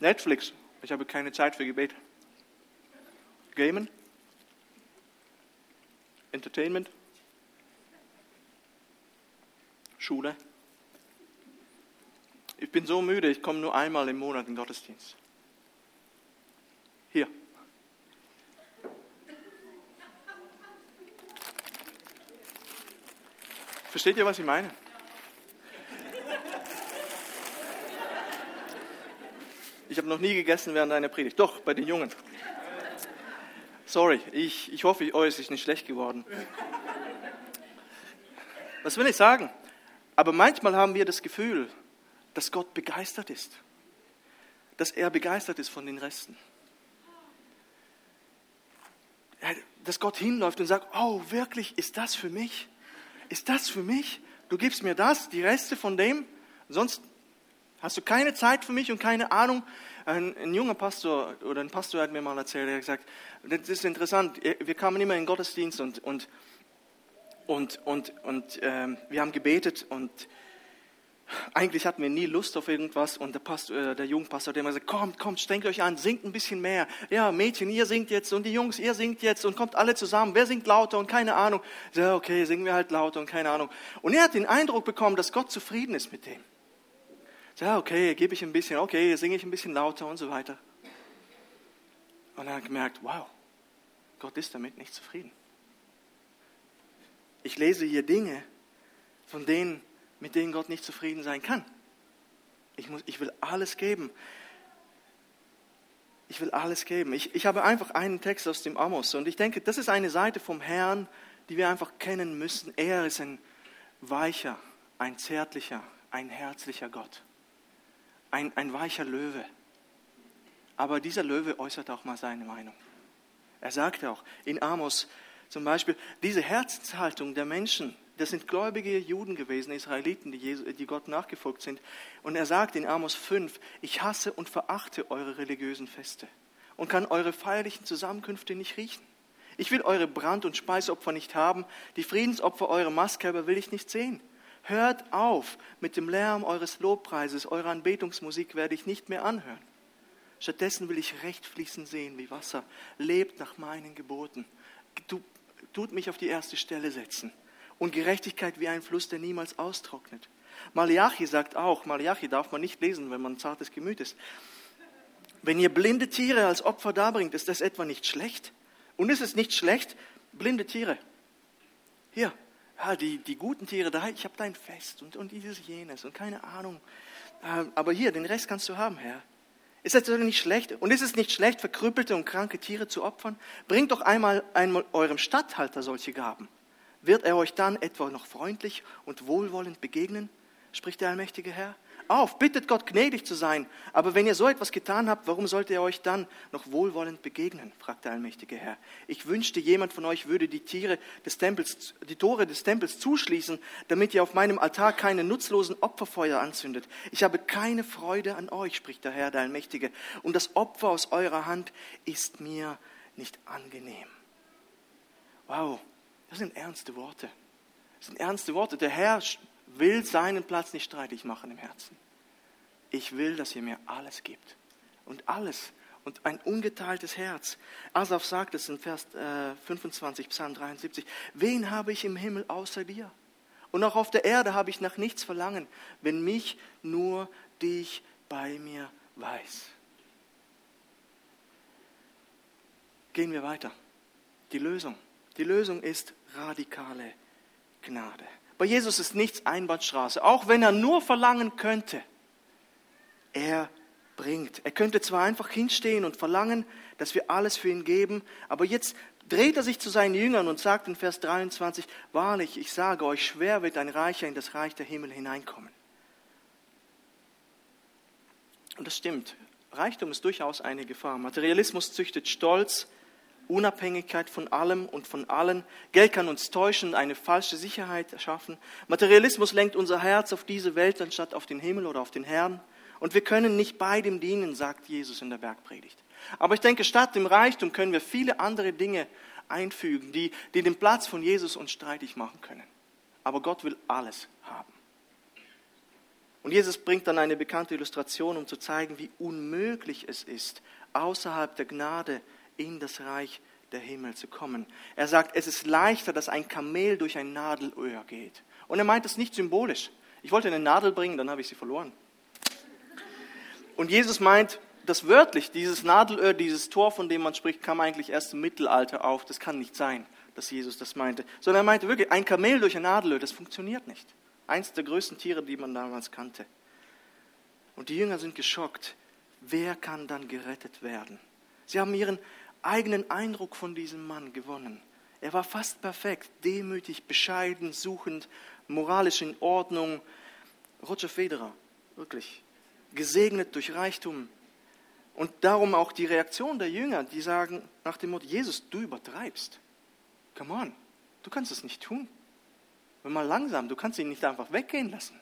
Netflix, ich habe keine Zeit für Gebet. Gamen, Entertainment, Schule. Ich bin so müde, ich komme nur einmal im Monat in den Gottesdienst. Hier. Versteht ihr, was ich meine? Ich habe noch nie gegessen während einer Predigt. Doch, bei den Jungen. Sorry, ich, ich hoffe, euch ist nicht schlecht geworden. Was will ich sagen? Aber manchmal haben wir das Gefühl, dass Gott begeistert ist. Dass er begeistert ist von den Resten. Dass Gott hinläuft und sagt, oh, wirklich, ist das für mich? Ist das für mich? Du gibst mir das, die Reste von dem, sonst hast du keine Zeit für mich und keine Ahnung. Ein, ein junger Pastor oder ein Pastor hat mir mal erzählt, er hat gesagt, das ist interessant, wir kamen immer in den Gottesdienst und, und, und, und, und ähm, wir haben gebetet und eigentlich hatten wir nie Lust auf irgendwas und der, Pastor, äh, der Jugendpastor hat immer gesagt, kommt, kommt, strengt euch an, singt ein bisschen mehr. Ja, Mädchen, ihr singt jetzt und die Jungs, ihr singt jetzt und kommt alle zusammen. Wer singt lauter und keine Ahnung. Ja, okay, singen wir halt lauter und keine Ahnung. Und er hat den Eindruck bekommen, dass Gott zufrieden ist mit dem. Ja, okay, gebe ich ein bisschen, okay, singe ich ein bisschen lauter und so weiter. Und er hat gemerkt, wow, Gott ist damit nicht zufrieden. Ich lese hier Dinge, von denen mit denen Gott nicht zufrieden sein kann. Ich, muss, ich will alles geben. Ich will alles geben. Ich, ich habe einfach einen Text aus dem Amos und ich denke, das ist eine Seite vom Herrn, die wir einfach kennen müssen. Er ist ein weicher, ein zärtlicher, ein herzlicher Gott. Ein, ein weicher Löwe. Aber dieser Löwe äußert auch mal seine Meinung. Er sagt auch in Amos zum Beispiel, diese Herzenshaltung der Menschen, das sind gläubige Juden gewesen, Israeliten, die, Jesus, die Gott nachgefolgt sind. Und er sagt in Amos 5, ich hasse und verachte eure religiösen Feste und kann eure feierlichen Zusammenkünfte nicht riechen. Ich will eure Brand- und Speisopfer nicht haben, die Friedensopfer eurer Mastkörper will ich nicht sehen. Hört auf mit dem Lärm eures Lobpreises, eure Anbetungsmusik werde ich nicht mehr anhören. Stattdessen will ich Recht fließen sehen wie Wasser. Lebt nach meinen Geboten. Du, tut mich auf die erste Stelle setzen. Und Gerechtigkeit wie ein Fluss, der niemals austrocknet. Malachi sagt auch, Malachi darf man nicht lesen, wenn man zartes Gemüt ist. Wenn ihr blinde Tiere als Opfer darbringt, ist das etwa nicht schlecht? Und ist es nicht schlecht, blinde Tiere? Hier, ja, die, die guten Tiere, da, ich habe dein Fest und, und dieses, jenes und keine Ahnung. Ähm, aber hier, den Rest kannst du haben, Herr. Ist das nicht schlecht? Und ist es nicht schlecht, verkrüppelte und kranke Tiere zu opfern? Bringt doch einmal, einmal eurem Statthalter solche Gaben. Wird er euch dann etwa noch freundlich und wohlwollend begegnen? spricht der allmächtige Herr auf, bittet Gott gnädig zu sein. Aber wenn ihr so etwas getan habt, warum sollte er euch dann noch wohlwollend begegnen? fragt der allmächtige Herr. Ich wünschte, jemand von euch würde die, Tiere des Tempels, die Tore des Tempels zuschließen, damit ihr auf meinem Altar keine nutzlosen Opferfeuer anzündet. Ich habe keine Freude an euch, spricht der Herr, der Allmächtige. Und das Opfer aus eurer Hand ist mir nicht angenehm. Wow, das sind ernste Worte. Das sind ernste Worte. Der Herr will seinen Platz nicht streitig machen im Herzen. Ich will, dass ihr mir alles gibt. Und alles. Und ein ungeteiltes Herz. Asaf sagt es in Vers 25, äh, Psalm 73. Wen habe ich im Himmel außer dir? Und auch auf der Erde habe ich nach nichts verlangen, wenn mich nur dich bei mir weiß. Gehen wir weiter. Die Lösung. Die Lösung ist radikale Gnade. Bei Jesus ist nichts Einbahnstraße, auch wenn er nur verlangen könnte. Er bringt. Er könnte zwar einfach hinstehen und verlangen, dass wir alles für ihn geben, aber jetzt dreht er sich zu seinen Jüngern und sagt in Vers 23, wahrlich, ich sage euch, schwer wird ein Reicher in das Reich der Himmel hineinkommen. Und das stimmt. Reichtum ist durchaus eine Gefahr. Materialismus züchtet Stolz, Unabhängigkeit von allem und von allen. Geld kann uns täuschen, eine falsche Sicherheit erschaffen. Materialismus lenkt unser Herz auf diese Welt anstatt auf den Himmel oder auf den Herrn. Und wir können nicht beidem dienen, sagt Jesus in der Bergpredigt. Aber ich denke, statt dem Reichtum können wir viele andere Dinge einfügen, die, die den Platz von Jesus uns streitig machen können. Aber Gott will alles haben. Und Jesus bringt dann eine bekannte Illustration, um zu zeigen, wie unmöglich es ist, außerhalb der Gnade in das Reich der Himmel zu kommen. Er sagt, es ist leichter, dass ein Kamel durch ein Nadelöhr geht. Und er meint es nicht symbolisch. Ich wollte eine Nadel bringen, dann habe ich sie verloren. Und Jesus meint das wörtlich, dieses Nadelöhr, dieses Tor, von dem man spricht, kam eigentlich erst im Mittelalter auf. Das kann nicht sein, dass Jesus das meinte. Sondern er meinte wirklich, ein Kamel durch ein Nadelöhr, das funktioniert nicht. Eins der größten Tiere, die man damals kannte. Und die Jünger sind geschockt. Wer kann dann gerettet werden? Sie haben ihren eigenen Eindruck von diesem Mann gewonnen. Er war fast perfekt, demütig, bescheiden, suchend, moralisch in Ordnung. Roger Federer, wirklich. Gesegnet durch Reichtum. Und darum auch die Reaktion der Jünger, die sagen nach dem Motto, Jesus, du übertreibst. Come on, du kannst es nicht tun. Wenn mal langsam, du kannst ihn nicht einfach weggehen lassen.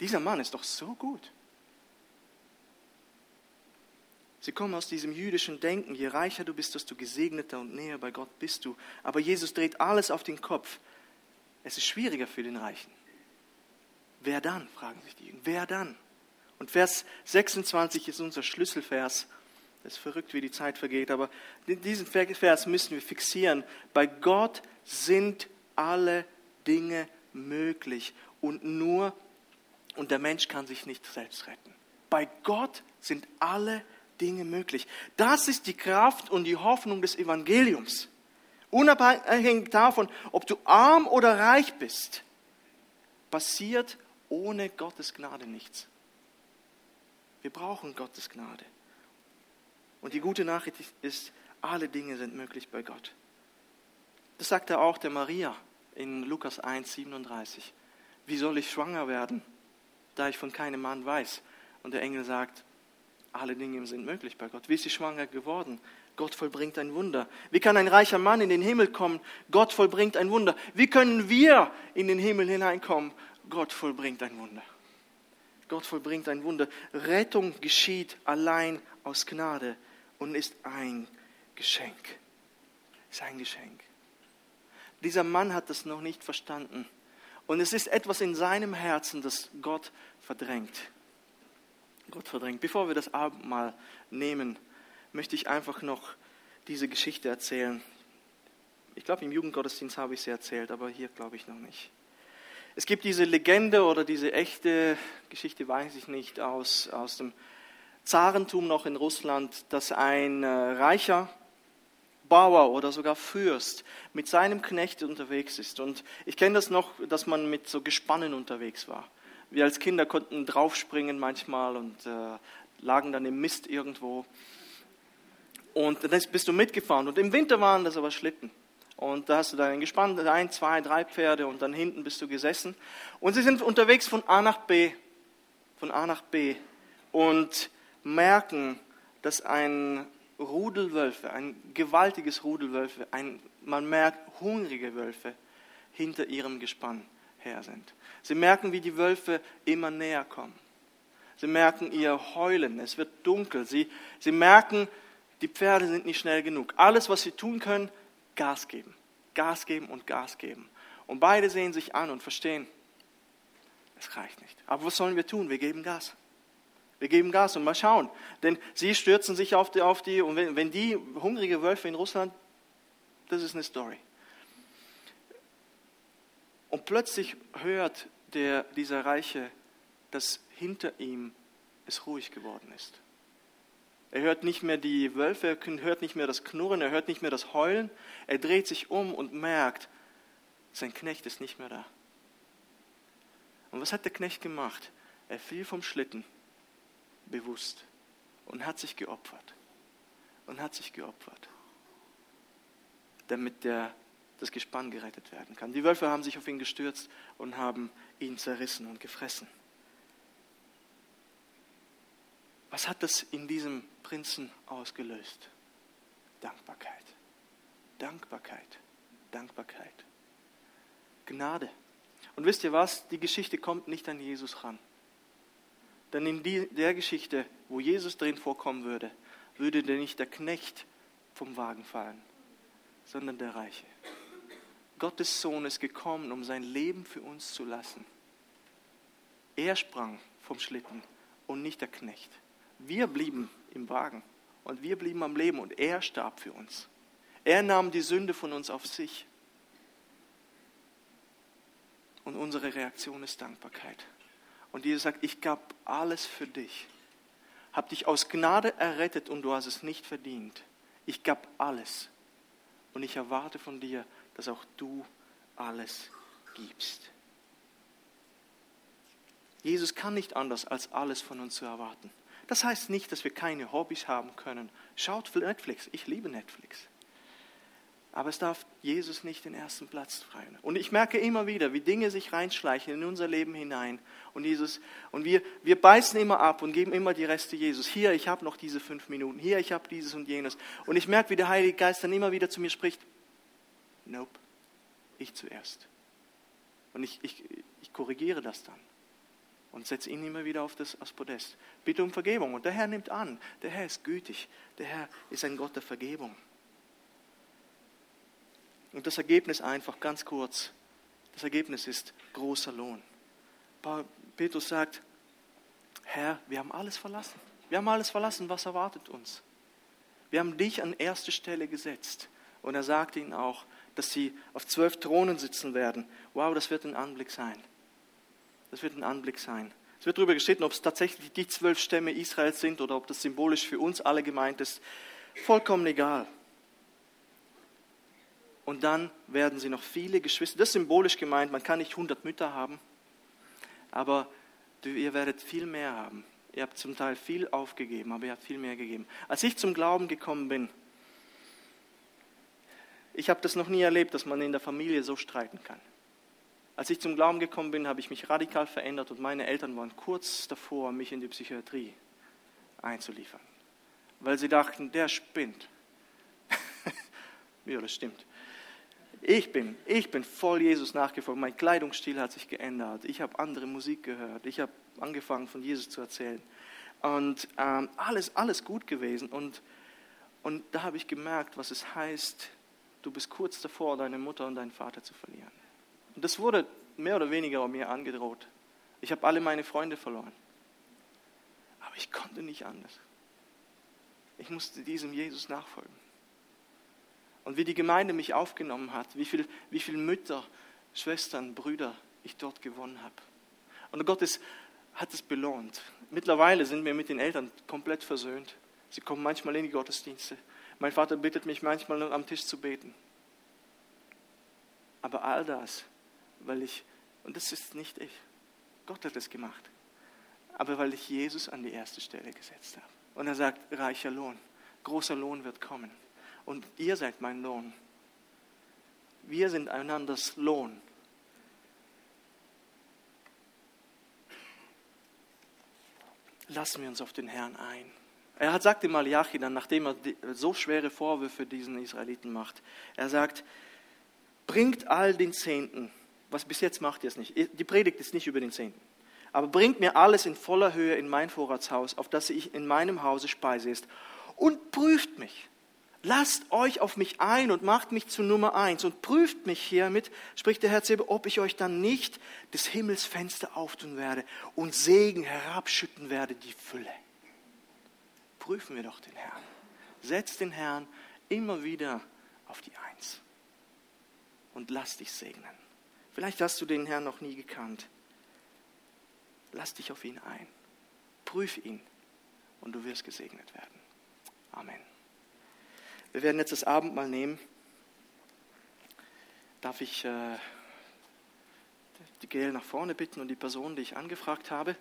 Dieser Mann ist doch so gut. Sie kommen aus diesem jüdischen Denken, je reicher du bist, desto gesegneter und näher bei Gott bist du. Aber Jesus dreht alles auf den Kopf. Es ist schwieriger für den Reichen. Wer dann, fragen sich die Jünger, wer dann? Und Vers 26 ist unser Schlüsselvers. Es ist verrückt, wie die Zeit vergeht, aber diesen Vers müssen wir fixieren. Bei Gott sind alle Dinge möglich und nur, und der Mensch kann sich nicht selbst retten. Bei Gott sind alle Dinge möglich. Das ist die Kraft und die Hoffnung des Evangeliums. Unabhängig davon, ob du arm oder reich bist, passiert ohne Gottes Gnade nichts. Wir brauchen Gottes Gnade. Und die gute Nachricht ist, alle Dinge sind möglich bei Gott. Das sagt er auch der Maria in Lukas 1, 37. Wie soll ich schwanger werden, da ich von keinem Mann weiß? Und der Engel sagt, alle Dinge sind möglich bei Gott. Wie ist sie schwanger geworden? Gott vollbringt ein Wunder. Wie kann ein reicher Mann in den Himmel kommen? Gott vollbringt ein Wunder. Wie können wir in den Himmel hineinkommen? Gott vollbringt ein Wunder. Gott vollbringt ein Wunder. Rettung geschieht allein aus Gnade und ist ein Geschenk. Ist ein Geschenk. Dieser Mann hat das noch nicht verstanden. Und es ist etwas in seinem Herzen, das Gott verdrängt. Gott verdrängt. Bevor wir das Abendmahl nehmen, möchte ich einfach noch diese Geschichte erzählen. Ich glaube, im Jugendgottesdienst habe ich sie erzählt, aber hier glaube ich noch nicht. Es gibt diese Legende oder diese echte Geschichte, weiß ich nicht, aus, aus dem Zarentum noch in Russland, dass ein äh, reicher Bauer oder sogar Fürst mit seinem Knecht unterwegs ist. Und ich kenne das noch, dass man mit so Gespannen unterwegs war. Wir als Kinder konnten draufspringen manchmal und äh, lagen dann im Mist irgendwo. Und dann bist du mitgefahren. Und im Winter waren das aber Schlitten. Und da hast du dann gespannt, ein, zwei, drei Pferde und dann hinten bist du gesessen. Und sie sind unterwegs von A nach B, von A nach B und merken, dass ein Rudel Wölfe, ein gewaltiges Rudel Wölfe, ein, man merkt hungrige Wölfe hinter ihrem Gespann her sind. Sie merken, wie die Wölfe immer näher kommen. Sie merken ihr Heulen, es wird dunkel. Sie, sie merken, die Pferde sind nicht schnell genug. Alles, was sie tun können, Gas geben. Gas geben und Gas geben. Und beide sehen sich an und verstehen, es reicht nicht. Aber was sollen wir tun? Wir geben Gas. Wir geben Gas und mal schauen. Denn sie stürzen sich auf die, auf die und wenn, wenn die hungrige Wölfe in Russland, das ist eine Story. Und plötzlich hört der, dieser Reiche, dass hinter ihm es ruhig geworden ist. Er hört nicht mehr die Wölfe, er hört nicht mehr das Knurren, er hört nicht mehr das Heulen. Er dreht sich um und merkt, sein Knecht ist nicht mehr da. Und was hat der Knecht gemacht? Er fiel vom Schlitten, bewusst, und hat sich geopfert. Und hat sich geopfert, damit der, das Gespann gerettet werden kann. Die Wölfe haben sich auf ihn gestürzt und haben ihn zerrissen und gefressen. Was hat das in diesem Prinzen ausgelöst? Dankbarkeit. Dankbarkeit. Dankbarkeit. Gnade. Und wisst ihr was? Die Geschichte kommt nicht an Jesus ran. Denn in die, der Geschichte, wo Jesus drin vorkommen würde, würde der nicht der Knecht vom Wagen fallen, sondern der Reiche. Gottes Sohn ist gekommen, um sein Leben für uns zu lassen. Er sprang vom Schlitten und nicht der Knecht. Wir blieben im Wagen und wir blieben am Leben und er starb für uns. Er nahm die Sünde von uns auf sich. Und unsere Reaktion ist Dankbarkeit. Und Jesus sagt, ich gab alles für dich. Hab dich aus Gnade errettet und du hast es nicht verdient. Ich gab alles. Und ich erwarte von dir, dass auch du alles gibst. Jesus kann nicht anders, als alles von uns zu erwarten. Das heißt nicht, dass wir keine Hobbys haben können. Schaut Netflix. Ich liebe Netflix. Aber es darf Jesus nicht den ersten Platz freien. Und ich merke immer wieder, wie Dinge sich reinschleichen in unser Leben hinein. Und, Jesus, und wir, wir beißen immer ab und geben immer die Reste Jesus. Hier, ich habe noch diese fünf Minuten. Hier, ich habe dieses und jenes. Und ich merke, wie der Heilige Geist dann immer wieder zu mir spricht. Nope, ich zuerst. Und ich, ich, ich korrigiere das dann und setze ihn immer wieder auf das, aufs Podest. Bitte um Vergebung. Und der Herr nimmt an. Der Herr ist gütig. Der Herr ist ein Gott der Vergebung. Und das Ergebnis einfach ganz kurz. Das Ergebnis ist großer Lohn. Petrus sagt, Herr, wir haben alles verlassen. Wir haben alles verlassen. Was erwartet uns? Wir haben dich an erste Stelle gesetzt. Und er sagte ihnen auch, dass sie auf zwölf Thronen sitzen werden. Wow, das wird ein Anblick sein. Das wird ein Anblick sein. Es wird darüber gestritten, ob es tatsächlich die zwölf Stämme Israels sind oder ob das symbolisch für uns alle gemeint ist. Vollkommen egal. Und dann werden sie noch viele Geschwister, das ist symbolisch gemeint, man kann nicht 100 Mütter haben, aber ihr werdet viel mehr haben. Ihr habt zum Teil viel aufgegeben, aber ihr habt viel mehr gegeben. Als ich zum Glauben gekommen bin, ich habe das noch nie erlebt, dass man in der Familie so streiten kann. Als ich zum Glauben gekommen bin, habe ich mich radikal verändert und meine Eltern waren kurz davor, mich in die Psychiatrie einzuliefern, weil sie dachten, der spinnt. ja, das stimmt. Ich bin, ich bin voll Jesus nachgefolgt. Mein Kleidungsstil hat sich geändert. Ich habe andere Musik gehört. Ich habe angefangen, von Jesus zu erzählen. Und ähm, alles, alles gut gewesen. Und, und da habe ich gemerkt, was es heißt, du bist kurz davor, deine Mutter und deinen Vater zu verlieren. Und das wurde mehr oder weniger mir angedroht. Ich habe alle meine Freunde verloren. Aber ich konnte nicht anders. Ich musste diesem Jesus nachfolgen. Und wie die Gemeinde mich aufgenommen hat, wie viele wie viel Mütter, Schwestern, Brüder ich dort gewonnen habe. Und Gott ist, hat es belohnt. Mittlerweile sind wir mit den Eltern komplett versöhnt. Sie kommen manchmal in die Gottesdienste. Mein Vater bittet mich manchmal am Tisch zu beten. Aber all das, weil ich, und das ist nicht ich, Gott hat es gemacht, aber weil ich Jesus an die erste Stelle gesetzt habe. Und er sagt, reicher Lohn, großer Lohn wird kommen. Und ihr seid mein Lohn. Wir sind einanders Lohn. Lassen wir uns auf den Herrn ein. Er hat sagt im Malachi dann, nachdem er so schwere Vorwürfe diesen Israeliten macht, er sagt, bringt all den Zehnten, was bis jetzt macht ihr es nicht, die Predigt ist nicht über den Zehnten, aber bringt mir alles in voller Höhe in mein Vorratshaus, auf das ich in meinem Hause Speise ist, und prüft mich. Lasst euch auf mich ein und macht mich zu Nummer eins und prüft mich hiermit, spricht der Herr Zebe, ob ich euch dann nicht des Himmels Fenster auftun werde und Segen herabschütten werde, die Fülle. Prüfen wir doch den Herrn. Setzt den Herrn immer wieder auf die Eins und lass dich segnen. Vielleicht hast du den Herrn noch nie gekannt. Lass dich auf ihn ein. Prüf ihn und du wirst gesegnet werden. Amen. Wir werden jetzt das Abendmahl nehmen. Darf ich äh, die Gail nach vorne bitten und die Person, die ich angefragt habe?